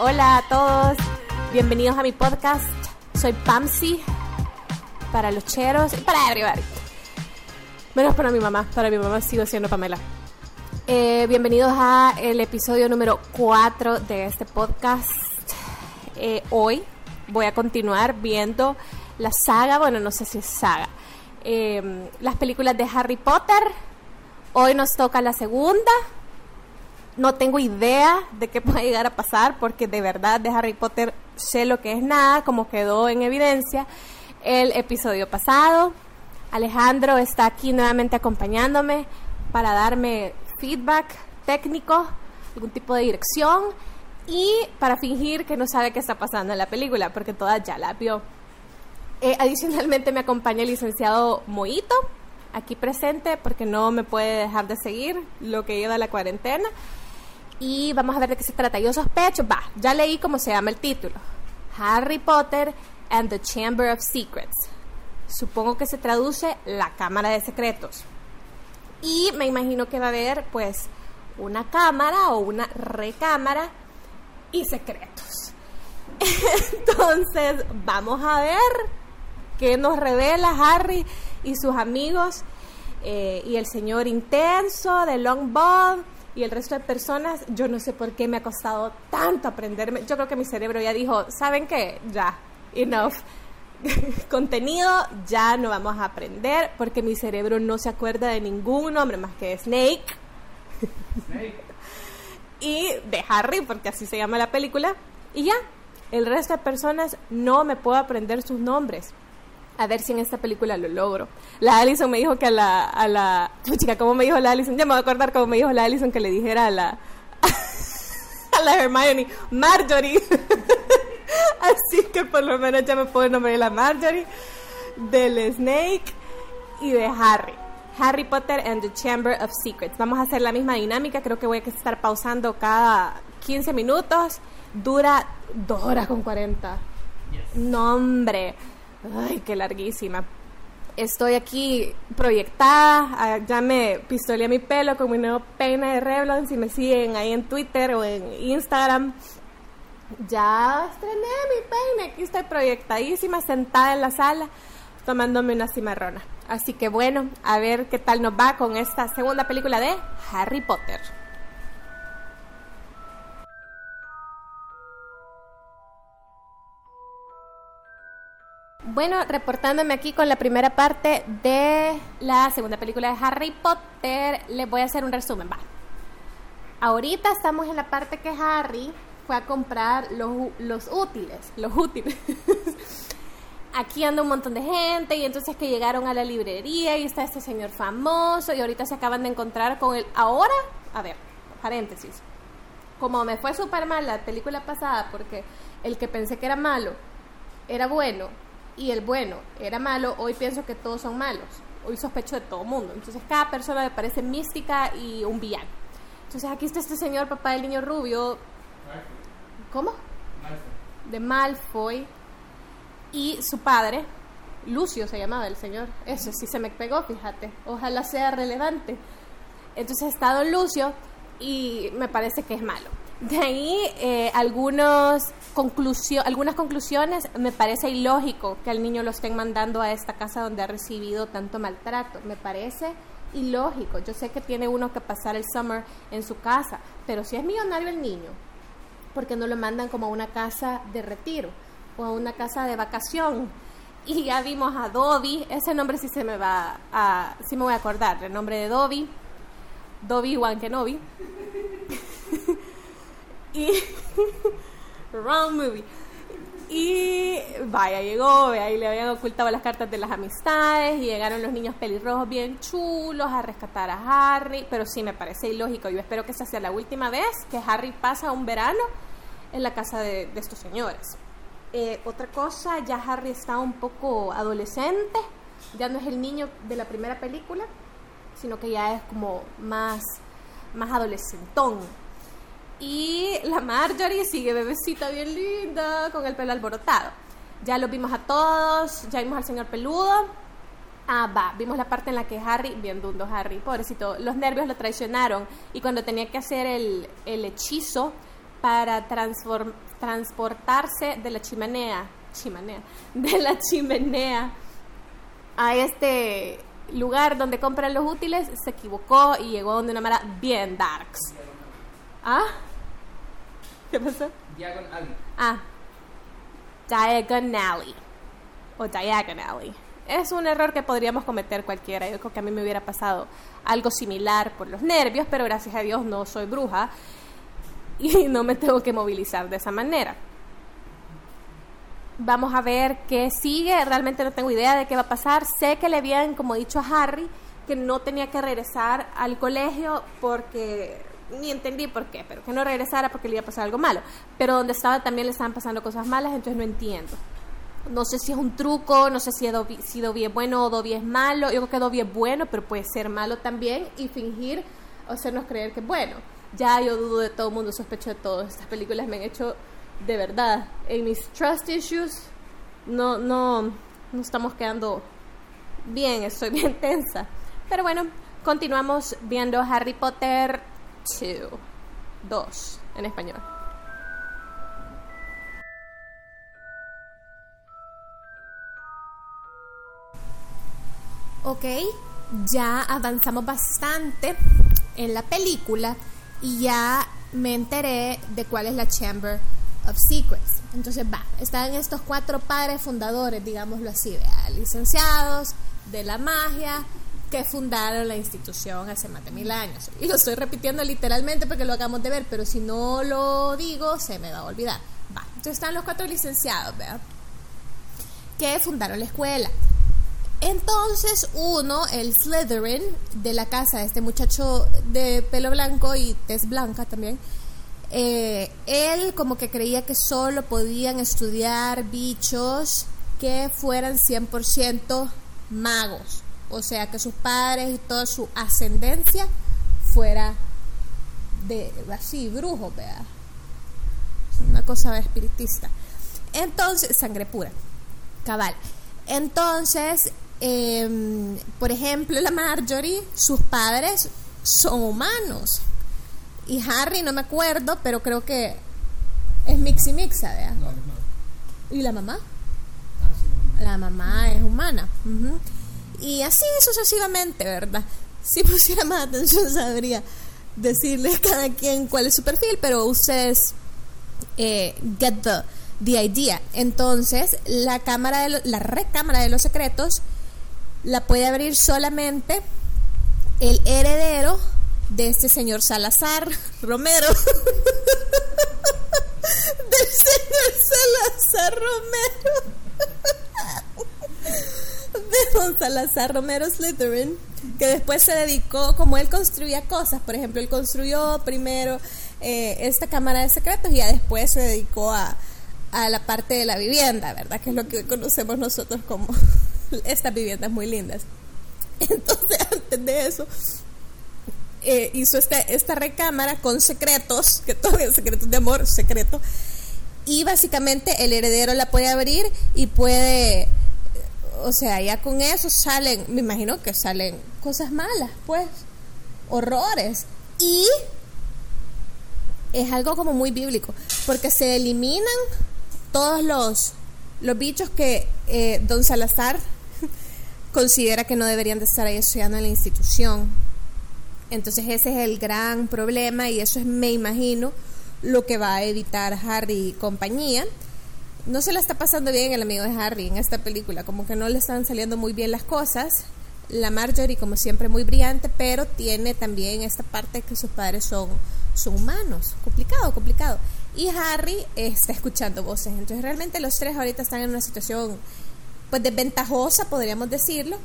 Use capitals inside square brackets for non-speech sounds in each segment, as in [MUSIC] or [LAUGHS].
Hola a todos, bienvenidos a mi podcast. Soy Pamsi para los cheros y para everybody. Menos para mi mamá, para mi mamá sigo siendo Pamela. Eh, bienvenidos a el episodio número 4 de este podcast. Eh, hoy voy a continuar viendo la saga, bueno, no sé si es saga, eh, las películas de Harry Potter. Hoy nos toca la segunda. No tengo idea de qué [LAUGHS] puede llegar a pasar porque de verdad de Harry Potter sé lo que es nada, como quedó en evidencia el episodio pasado. Alejandro está aquí nuevamente acompañándome para darme feedback técnico, algún tipo de dirección y para fingir que no sabe qué está pasando en la película, porque todas ya la vio. Eh, adicionalmente me acompaña el licenciado Moito, aquí presente, porque no me puede dejar de seguir lo que lleva la cuarentena. Y vamos a ver de qué se trata. Yo sospecho, va, ya leí cómo se llama el título. Harry Potter and the Chamber of Secrets. Supongo que se traduce La Cámara de Secretos. Y me imagino que va a haber pues una cámara o una recámara y secretos. [LAUGHS] Entonces, vamos a ver qué nos revela Harry y sus amigos eh, y el señor intenso de Long Bob y el resto de personas. Yo no sé por qué me ha costado tanto aprenderme. Yo creo que mi cerebro ya dijo, ¿saben qué? Ya, enough. [LAUGHS] Contenido ya no vamos a aprender porque mi cerebro no se acuerda de ningún nombre más que Snake. Snake. [LAUGHS] y de Harry, porque así se llama la película. Y ya, el resto de personas no me puedo aprender sus nombres. A ver si en esta película lo logro. La Allison me dijo que a la... A la chica, ¿cómo me dijo la Allison? Ya me voy a acordar cómo me dijo la Allison que le dijera a la... [LAUGHS] a la Hermione, Marjorie. [LAUGHS] Así que por lo menos ya me puedo nombrar la Marjorie, del Snake y de Harry. Harry Potter and the Chamber of Secrets. Vamos a hacer la misma dinámica, creo que voy a estar pausando cada 15 minutos. Dura 2 horas con 40. No, hombre. Ay, qué larguísima. Estoy aquí proyectada, ah, ya me pistoleé mi pelo con mi nuevo peine de Revlon, si me siguen ahí en Twitter o en Instagram. Ya estrené mi peine, aquí estoy proyectadísima, sentada en la sala, tomándome una cimarrona. Así que bueno, a ver qué tal nos va con esta segunda película de Harry Potter. Bueno, reportándome aquí con la primera parte de la segunda película de Harry Potter, les voy a hacer un resumen. Va. Ahorita estamos en la parte que Harry fue a comprar los, los útiles, los útiles. [LAUGHS] aquí anda un montón de gente y entonces que llegaron a la librería y está este señor famoso y ahorita se acaban de encontrar con él. Ahora, a ver, paréntesis. Como me fue súper mal la película pasada porque el que pensé que era malo era bueno y el bueno era malo, hoy pienso que todos son malos. Hoy sospecho de todo mundo. Entonces cada persona me parece mística y un villano. Entonces aquí está este señor, papá del niño rubio. ¿Cómo? Malfoy. De Malfoy. Y su padre, Lucio se llamaba el señor. Eso sí se me pegó, fíjate. Ojalá sea relevante. Entonces está don Lucio y me parece que es malo. De ahí eh, algunos algunas conclusiones, me parece ilógico que al niño lo estén mandando a esta casa donde ha recibido tanto maltrato. Me parece ilógico. Yo sé que tiene uno que pasar el summer en su casa, pero si es millonario el niño, ¿por qué no lo mandan como a una casa de retiro o a una casa de vacación? Y ya vimos a Dobby, ese nombre sí se me va a, sí me voy a acordar, el nombre de Dobby, Dobby Wan Kenobi. Y [LAUGHS] wrong movie. Y vaya, llegó, ahí le habían ocultado las cartas de las amistades y llegaron los niños pelirrojos bien chulos a rescatar a Harry, pero sí me parece ilógico. Yo espero que esta sea la última vez que Harry pasa un verano en la casa de, estos señores. Eh, otra cosa, ya Harry está un poco adolescente, ya no es el niño de la primera película, sino que ya es como más, más adolescentón y la Marjorie sigue bebecita bien linda, con el pelo alborotado. Ya lo vimos a todos, ya vimos al señor peludo. Ah, va, vimos la parte en la que Harry, bien dundo Harry, pobrecito, los nervios lo traicionaron y cuando tenía que hacer el, el hechizo para transportarse de la chimenea, chimenea, [LAUGHS] de la chimenea a este lugar donde compran los útiles, se equivocó y llegó donde una mara bien darks. ¿Ah? ¿Qué pasó? Diagon Ah, Diagonally. O Diagonally. Es un error que podríamos cometer cualquiera. Yo creo que a mí me hubiera pasado algo similar por los nervios, pero gracias a Dios no soy bruja y [LAUGHS] no me tengo que movilizar de esa manera. Vamos a ver qué sigue. Realmente no tengo idea de qué va a pasar. Sé que le habían, como dicho a Harry, que no tenía que regresar al colegio porque ni entendí por qué, pero que no regresara porque le iba a pasar algo malo. Pero donde estaba también le estaban pasando cosas malas, entonces no entiendo. No sé si es un truco, no sé si, Dobby, si es bueno o Dobby es malo. Yo creo que Dobby es bueno, pero puede ser malo también y fingir o hacernos creer que es bueno. Ya yo dudo de todo el mundo, sospecho de todo. Estas películas me han hecho de verdad. En mis trust issues no, no, no estamos quedando bien, [LAUGHS] estoy bien tensa. Pero bueno, continuamos viendo Harry Potter 2, 2 en español. Ok, ya avanzamos bastante en la película y ya me enteré de cuál es la Chamber of Secrets. Entonces va, están estos cuatro padres fundadores, digámoslo así, licenciados de la magia, que fundaron la institución hace más de mil años. Y lo estoy repitiendo literalmente porque lo acabamos de ver, pero si no lo digo, se me va a olvidar. Va, entonces están los cuatro licenciados, ¿verdad? Que fundaron la escuela. Entonces uno, el Slytherin, de la casa este muchacho de pelo blanco y tez blanca también, eh, él como que creía que solo podían estudiar bichos que fueran 100% magos o sea, que sus padres y toda su ascendencia fuera de así, brujo, vea. Una cosa espiritista. Entonces, sangre pura, cabal. Entonces, em, por ejemplo, la Marjorie, sus padres son humanos. Y Harry, no me acuerdo, pero creo que es Mixi Mixa, ¿vea? ¿Y la mamá? Ah, la mamá es humana. Y así sucesivamente, ¿verdad? Si pusiera más atención [LAUGHS] sabría decirle a cada quien cuál es su perfil, pero ustedes eh, get the, the idea. Entonces, la cámara de la recámara de los secretos la puede abrir solamente el heredero de este señor Salazar [LAUGHS] Romero. [LAUGHS] Del señor Salazar Romero de Don Salazar Romero Slytherin, que después se dedicó, como él construía cosas, por ejemplo, él construyó primero eh, esta cámara de secretos y ya después se dedicó a, a la parte de la vivienda, ¿verdad? Que es lo que conocemos nosotros como [LAUGHS] estas viviendas muy lindas. Entonces, antes de eso, eh, hizo esta, esta recámara con secretos, que todavía secretos de amor, secreto, y básicamente el heredero la puede abrir y puede o sea, ya con eso salen, me imagino que salen cosas malas, pues, horrores. Y es algo como muy bíblico, porque se eliminan todos los, los bichos que eh, don Salazar [LAUGHS] considera que no deberían de estar ahí estudiando en la institución. Entonces ese es el gran problema y eso es, me imagino, lo que va a evitar Harry y compañía no se la está pasando bien el amigo de Harry en esta película, como que no le están saliendo muy bien las cosas. La Marjorie, como siempre, muy brillante, pero tiene también esta parte que sus padres son, son humanos. Complicado, complicado. Y Harry está escuchando voces. Entonces, realmente los tres ahorita están en una situación, pues, desventajosa, podríamos decirlo.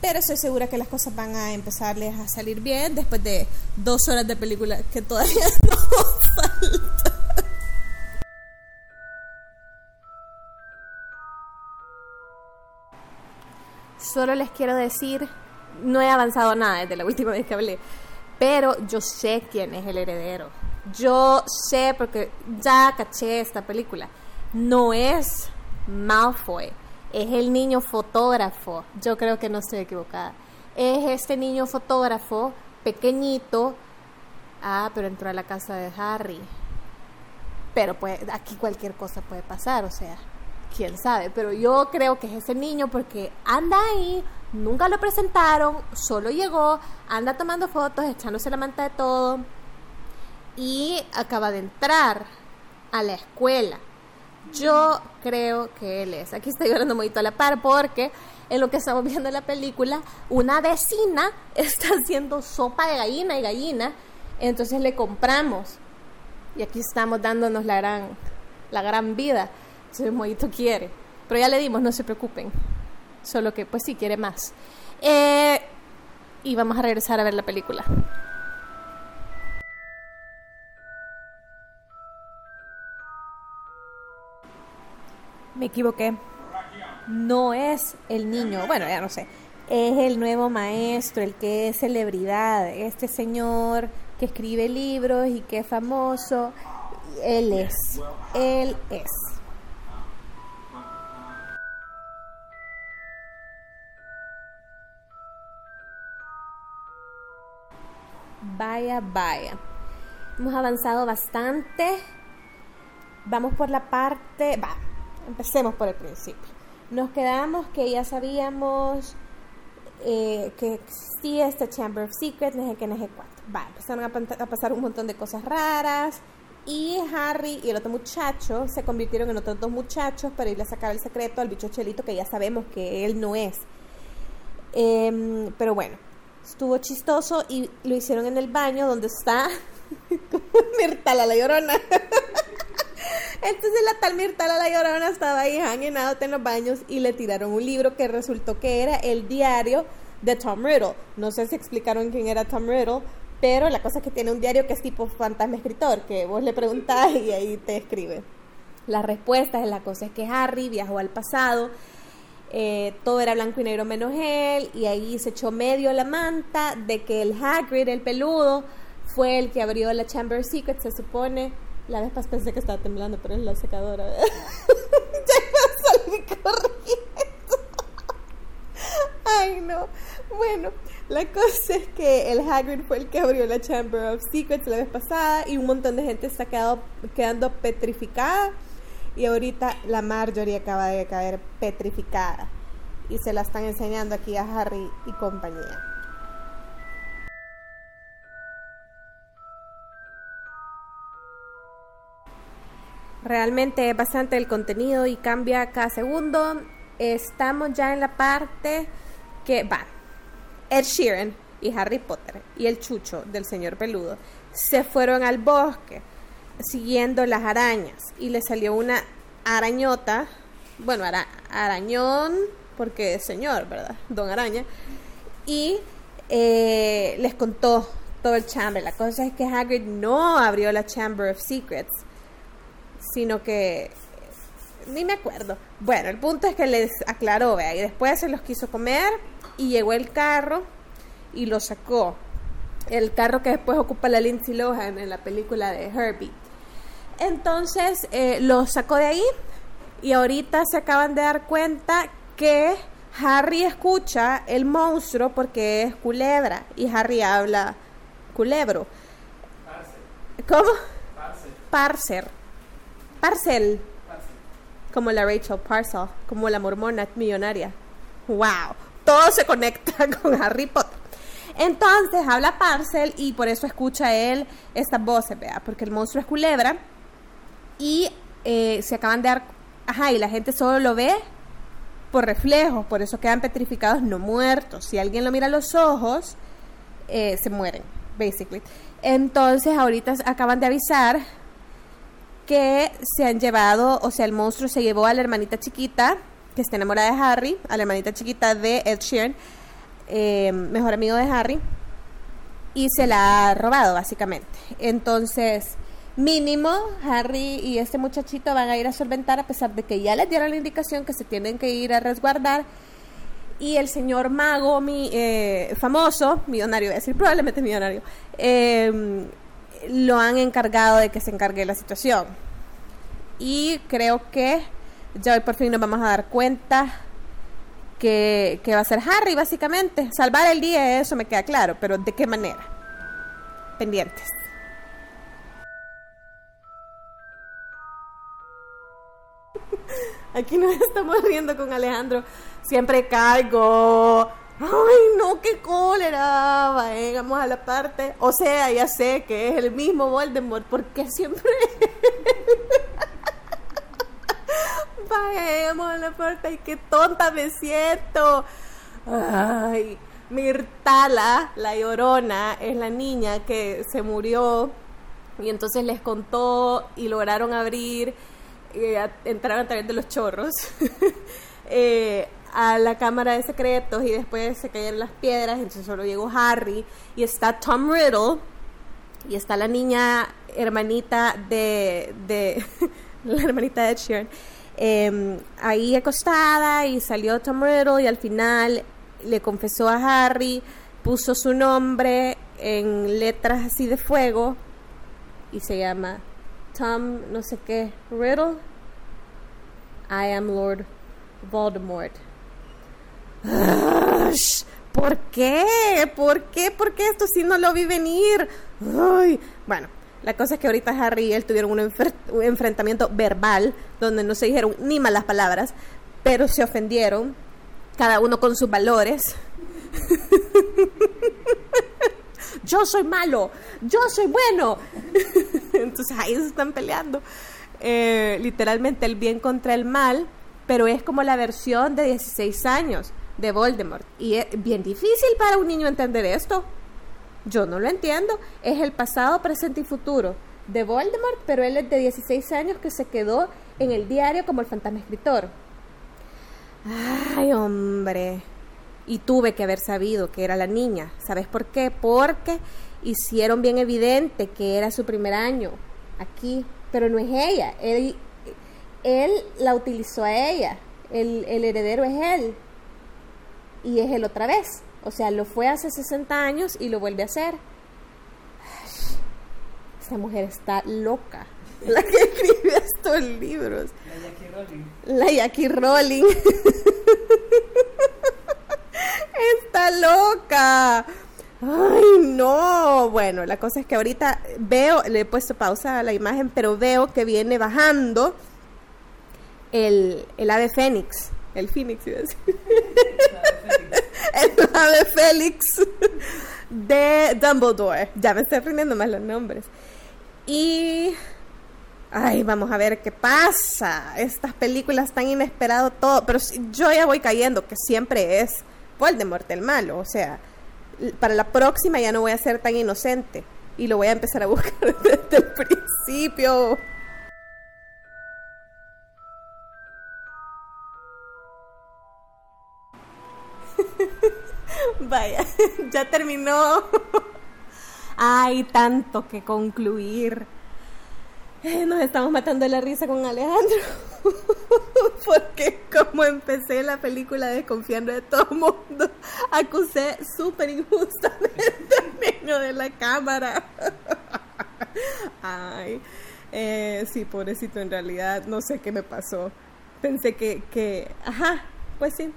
Pero estoy segura que las cosas van a empezarles a salir bien después de dos horas de película que todavía [LAUGHS] no solo les quiero decir, no he avanzado nada desde la última vez que hablé, pero yo sé quién es el heredero. Yo sé porque ya caché esta película. No es Malfoy, es el niño fotógrafo. Yo creo que no estoy equivocada. Es este niño fotógrafo pequeñito. Ah, pero entró a la casa de Harry. Pero pues aquí cualquier cosa puede pasar, o sea, quién sabe. Pero yo creo que es ese niño porque anda ahí, nunca lo presentaron, solo llegó, anda tomando fotos, echándose la manta de todo y acaba de entrar a la escuela. Yo creo que él es. Aquí está llorando muy a la par porque en lo que estamos viendo la película, una vecina [LAUGHS] está haciendo sopa de gallina y gallina. Entonces le compramos. Y aquí estamos dándonos la gran, la gran vida. Entonces Moito quiere. Pero ya le dimos, no se preocupen. Solo que pues sí quiere más. Eh, y vamos a regresar a ver la película. Me equivoqué. No es el niño, bueno, ya no sé. Es el nuevo maestro, el que es celebridad, este señor que escribe libros y que es famoso. Él es, él es. Vaya, vaya. Hemos avanzado bastante. Vamos por la parte... Va, empecemos por el principio. Nos quedamos que ya sabíamos eh, que existía esta Chamber of Secrets, no sé qué, no sé cuánto. Va, empezaron a, pasar un montón de cosas raras. Y Harry y el otro muchacho se convirtieron en otros dos muchachos para irle a sacar el secreto al bicho chelito que ya sabemos que él no es. Em, pero bueno, estuvo chistoso y lo hicieron en el baño donde está [LAUGHS] Mirtala la llorona. Entonces la tal Mirtala la llorona estaba ahí hanging en los baños y le tiraron un libro que resultó que era el diario de Tom Riddle. No sé si explicaron quién era Tom Riddle, pero la cosa es que tiene un diario que es tipo fantasma escritor, que vos le preguntás y ahí te escribe. Las respuestas, la cosa es que Harry viajó al pasado, eh, todo era blanco y negro menos él, y ahí se echó medio la manta de que el Hagrid, el peludo, fue el que abrió la Chamber Secret, se supone, la vez pasada pensé que estaba temblando, pero es la secadora. [LAUGHS] ya salí corriendo. Ay, no. Bueno, la cosa es que el Hagrid fue el que abrió la Chamber of Secrets la vez pasada y un montón de gente está quedado, quedando petrificada. Y ahorita la Marjorie acaba de caer petrificada. Y se la están enseñando aquí a Harry y compañía. Realmente es bastante el contenido y cambia cada segundo. Estamos ya en la parte que va. Ed Sheeran y Harry Potter y el chucho del señor peludo se fueron al bosque siguiendo las arañas y le salió una arañota, bueno, arañón, porque es señor, ¿verdad? Don Araña. Y eh, les contó todo el chamber. La cosa es que Hagrid no abrió la Chamber of Secrets sino que ni me acuerdo. Bueno, el punto es que les aclaró, vea, y después se los quiso comer y llegó el carro y lo sacó. El carro que después ocupa la Lindsay Lohan en la película de Herbie. Entonces eh, lo sacó de ahí y ahorita se acaban de dar cuenta que Harry escucha el monstruo porque es culebra y Harry habla culebro. ¿Cómo? Parser. Parcel. Como la Rachel Parcel, como la mormona millonaria. ¡Wow! Todo se conecta [LAUGHS] con Harry Potter. Entonces habla Parcel y por eso escucha él estas voces, vea, porque el monstruo es culebra y eh, se acaban de dar, ajá, y la gente solo lo ve por reflejos, por eso quedan petrificados, no muertos. Si alguien lo mira a los ojos, eh, se mueren, basically. Entonces ahorita acaban de avisar que se han llevado, o sea, el monstruo se llevó a la hermanita chiquita, que está enamorada de Harry, a la hermanita chiquita de Ed Sheeran, eh, mejor amigo de Harry, y se la ha robado, básicamente. Entonces, mínimo, Harry y este muchachito van a ir a solventar, a pesar de que ya les dieron la indicación que se tienen que ir a resguardar. Y el señor mago, mi, eh, famoso, millonario, voy a decir probablemente millonario, eh, lo han encargado de que se encargue la situación. Y creo que ya hoy por fin nos vamos a dar cuenta que, que va a ser Harry, básicamente. Salvar el día, eso me queda claro, pero ¿de qué manera? Pendientes. Aquí nos [LAUGHS] estamos riendo con Alejandro. Siempre caigo. Ay, no, qué cólera. Vamos a la parte. O sea, ya sé que es el mismo Voldemort, porque siempre. [LAUGHS] Vamos a la parte. Ay, qué tonta me siento. Ay, Mirtala, la llorona, es la niña que se murió y entonces les contó y lograron abrir, eh, entraron a través de los chorros. [LAUGHS] eh, a la cámara de secretos y después se cayeron las piedras, entonces solo llegó Harry y está Tom Riddle y está la niña hermanita de, [LAUGHS] la hermanita de Ed em, ahí acostada y salió Tom Riddle y al final le confesó a Harry, puso su nombre en letras así de fuego y se llama Tom no sé qué Riddle I am Lord Voldemort ¿Por qué? ¿Por qué? ¿Por qué esto si no lo vi venir? Ay. Bueno, la cosa es que ahorita Harry y él tuvieron un, un, enfrentamiento verbal donde no se dijeron ni malas palabras, pero se ofendieron, cada uno con sus valores. [LAUGHS] yo soy malo, yo soy bueno. [LAUGHS] Entonces ahí se están peleando. Eh, literalmente el bien contra el mal, pero es como la versión de 16 años de Voldemort. Y es bien difícil para un niño entender esto. Yo no lo entiendo. Es el pasado, presente y futuro de Voldemort, pero él es de 16 años que se quedó en el diario como el fantasma escritor. Ay, hombre. Y tuve que haber sabido que era la niña. ¿Sabes por qué? Porque hicieron bien evidente que era su primer año aquí, pero no es ella. Él, él la utilizó a ella. El, el heredero es él y es él otra vez. O sea, lo fue hace 60 años y lo vuelve a hacer. esta mujer está loca. [LAUGHS] La que escribe estos libros. La Jackie Rowling. La Jackie Rowling. [LAUGHS] está loca. Ay, no. Bueno, la cosa es que ahorita veo, le he puesto pausa a la imagen, pero veo que viene bajando el, el ave fénix. El Phoenix, iba a decir. el ave Félix de Dumbledore. Ya me estoy aprendiendo más los nombres. Y. Ay, vamos a ver qué pasa. Estas películas tan inesperado todo. Pero yo ya voy cayendo que siempre es Voldemort el malo. O sea, para la próxima ya no voy a ser tan inocente. Y lo voy a empezar a buscar [LAUGHS] desde el principio. [LAUGHS] Vaya, [LAUGHS] ya terminó. Hay tanto que concluir. Eh, nos estamos matando la risa con Alejandro. [LAUGHS] Porque como empecé la película desconfiando de todo el mundo, acusé súper injustamente al niño de la cámara. Ay, eh, sí, pobrecito, en realidad no sé qué me pasó. Pensé que, que, ajá, pues sí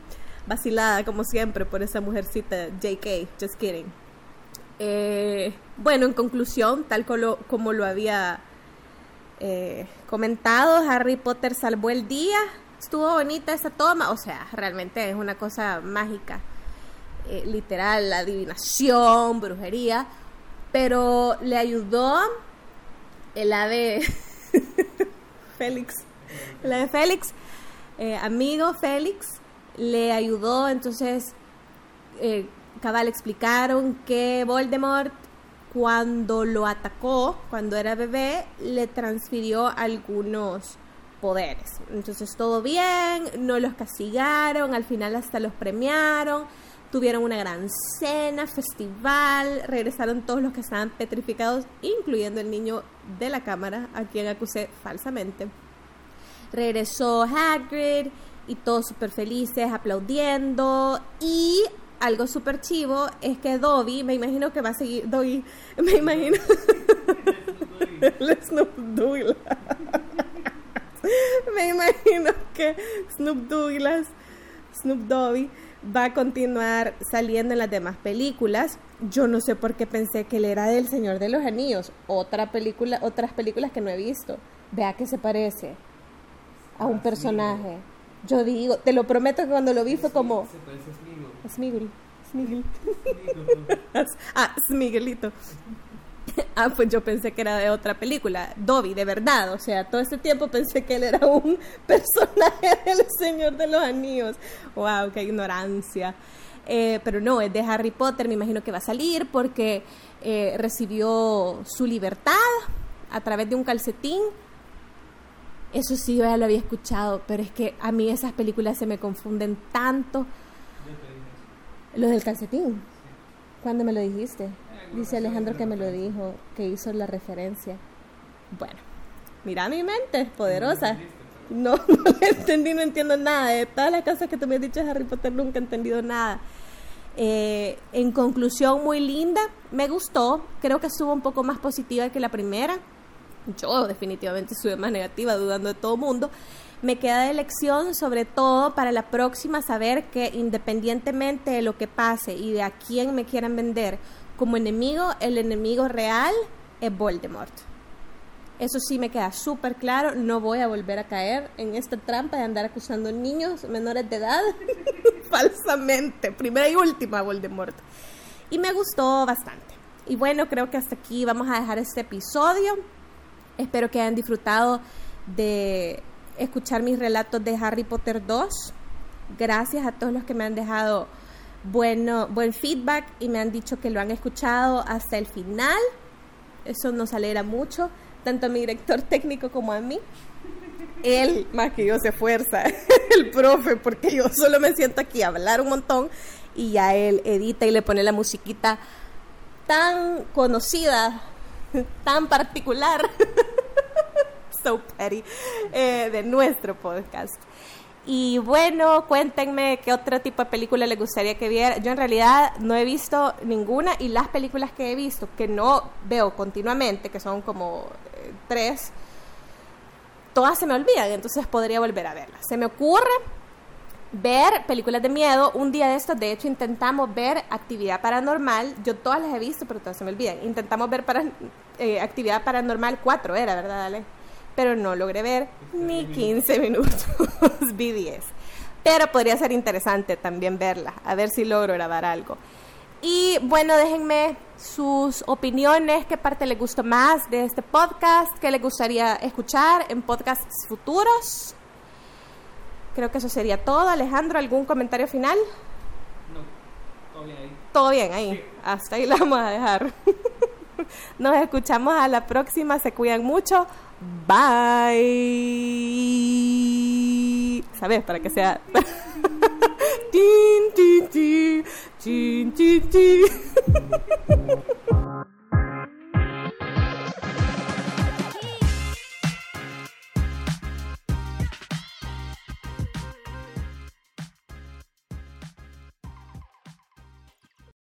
vacilada como siempre por esa mujercita JK, just kidding. Eh, bueno, en conclusión, tal como lo, había eh, comentado, Harry Potter salvó el día. Estuvo bonita esa toma, o sea, realmente es una cosa mágica, eh, literal, adivinación, brujería, pero le ayudó el ave [LAUGHS] Félix, el ave Félix, amigo Félix, le ayudó, entonces eh, cabal explicaron que Voldemort cuando lo atacó, cuando era bebé, le transfirió algunos poderes. Entonces todo bien, no los castigaron, al final hasta los premiaron, tuvieron una gran cena, festival, regresaron todos los que estaban petrificados, incluyendo el niño de la cámara, a quien acusé falsamente. Regresó Hagrid y todos súper felices, aplaudiendo. Y algo súper chivo es que Dobby, me imagino que va a seguir, Dobby, [LAUGHS] me imagino. [LAUGHS] Snoop Douglas. [LAUGHS] me imagino que Snoop Douglas, Snoop Dobby, va a continuar saliendo en las demás películas. Yo no sé por qué pensé que él era del Señor de los Anillos, otra película, otras películas que no he visto. Vea que se parece a un personaje. Yo digo, te lo prometo que cuando lo vi fue como... Smigel. Smigol. [LAUGHS] ah, Smiguelito. Ah, pues yo pensé que era de otra película, Dobby, de verdad, o sea, todo este tiempo pensé que él era un [LAUGHS] personaje del Señor de los Anillos. Wow, qué ignorancia. Eh, pero no, es de Harry Potter, me imagino que va a salir porque eh, recibió su libertad a través de un calcetín. Eso sí, yo ya lo había escuchado, pero es que a mí esas películas se me confunden tanto. Yo te dije eso. Lo del calcetín. ¿Cuándo me lo dijiste? Dice Alejandro que me lo dijo, que hizo la referencia. Bueno, mira mi mente, es poderosa. No, [LAUGHS] no entendí, no entiendo nada. De todas las cosas que tú me has dicho de Harry Potter nunca he entendido nada. Eh, en conclusión, muy linda. Me gustó. Creo que estuvo un poco más positiva que la primera. Yo definitivamente estuve más negativa, dudando de todo mundo. Me queda de lección, sobre todo para la próxima, saber que independientemente de lo que pase y de a quién me quieran vender como enemigo, el enemigo real es Voldemort. Eso sí me queda súper claro, no voy a volver a caer en esta trampa de andar acusando niños menores de edad [LAUGHS] falsamente. Primera y última Voldemort. Y me gustó bastante. Y bueno, creo que hasta aquí vamos a dejar este episodio. Espero que hayan disfrutado de escuchar mis relatos de Harry Potter 2. Gracias a todos los que me han dejado bueno, buen feedback y me han dicho que lo han escuchado hasta el final. Eso nos alegra mucho, tanto a mi director técnico como a mí. Él, más que yo, se esfuerza, [LAUGHS] el profe, porque yo solo me siento aquí a hablar un montón y ya él edita y le pone la musiquita tan conocida, [LAUGHS] tan particular, [LAUGHS] so petty, eh, de nuestro podcast. Y bueno, cuéntenme qué otro tipo de película les gustaría que viera. Yo en realidad no he visto ninguna y las películas que he visto, que no veo continuamente, que son como eh, tres, todas se me olvidan, entonces podría volver a verlas. Se me ocurre ver películas de miedo. Un día de estos, de hecho, intentamos ver Actividad Paranormal. Yo todas las he visto, pero todas se me olvidan. Intentamos ver para, eh, Actividad Paranormal 4, era, ¿verdad, Ale? Pero no logré ver ni 15 minutos. [LAUGHS] Vi 10. Pero podría ser interesante también verla, a ver si logro grabar algo. Y bueno, déjenme sus opiniones, qué parte les gustó más de este podcast, qué les gustaría escuchar en podcasts futuros. Creo que eso sería todo. Alejandro, ¿algún comentario final? No, todo bien ahí. Todo bien ahí. Sí. Hasta ahí la vamos a dejar. [LAUGHS] Nos escuchamos a la próxima. Se cuidan mucho. Bye. ¿Sabes? Para que sea. [LAUGHS] tin, tin, tin, tin, tin, tin.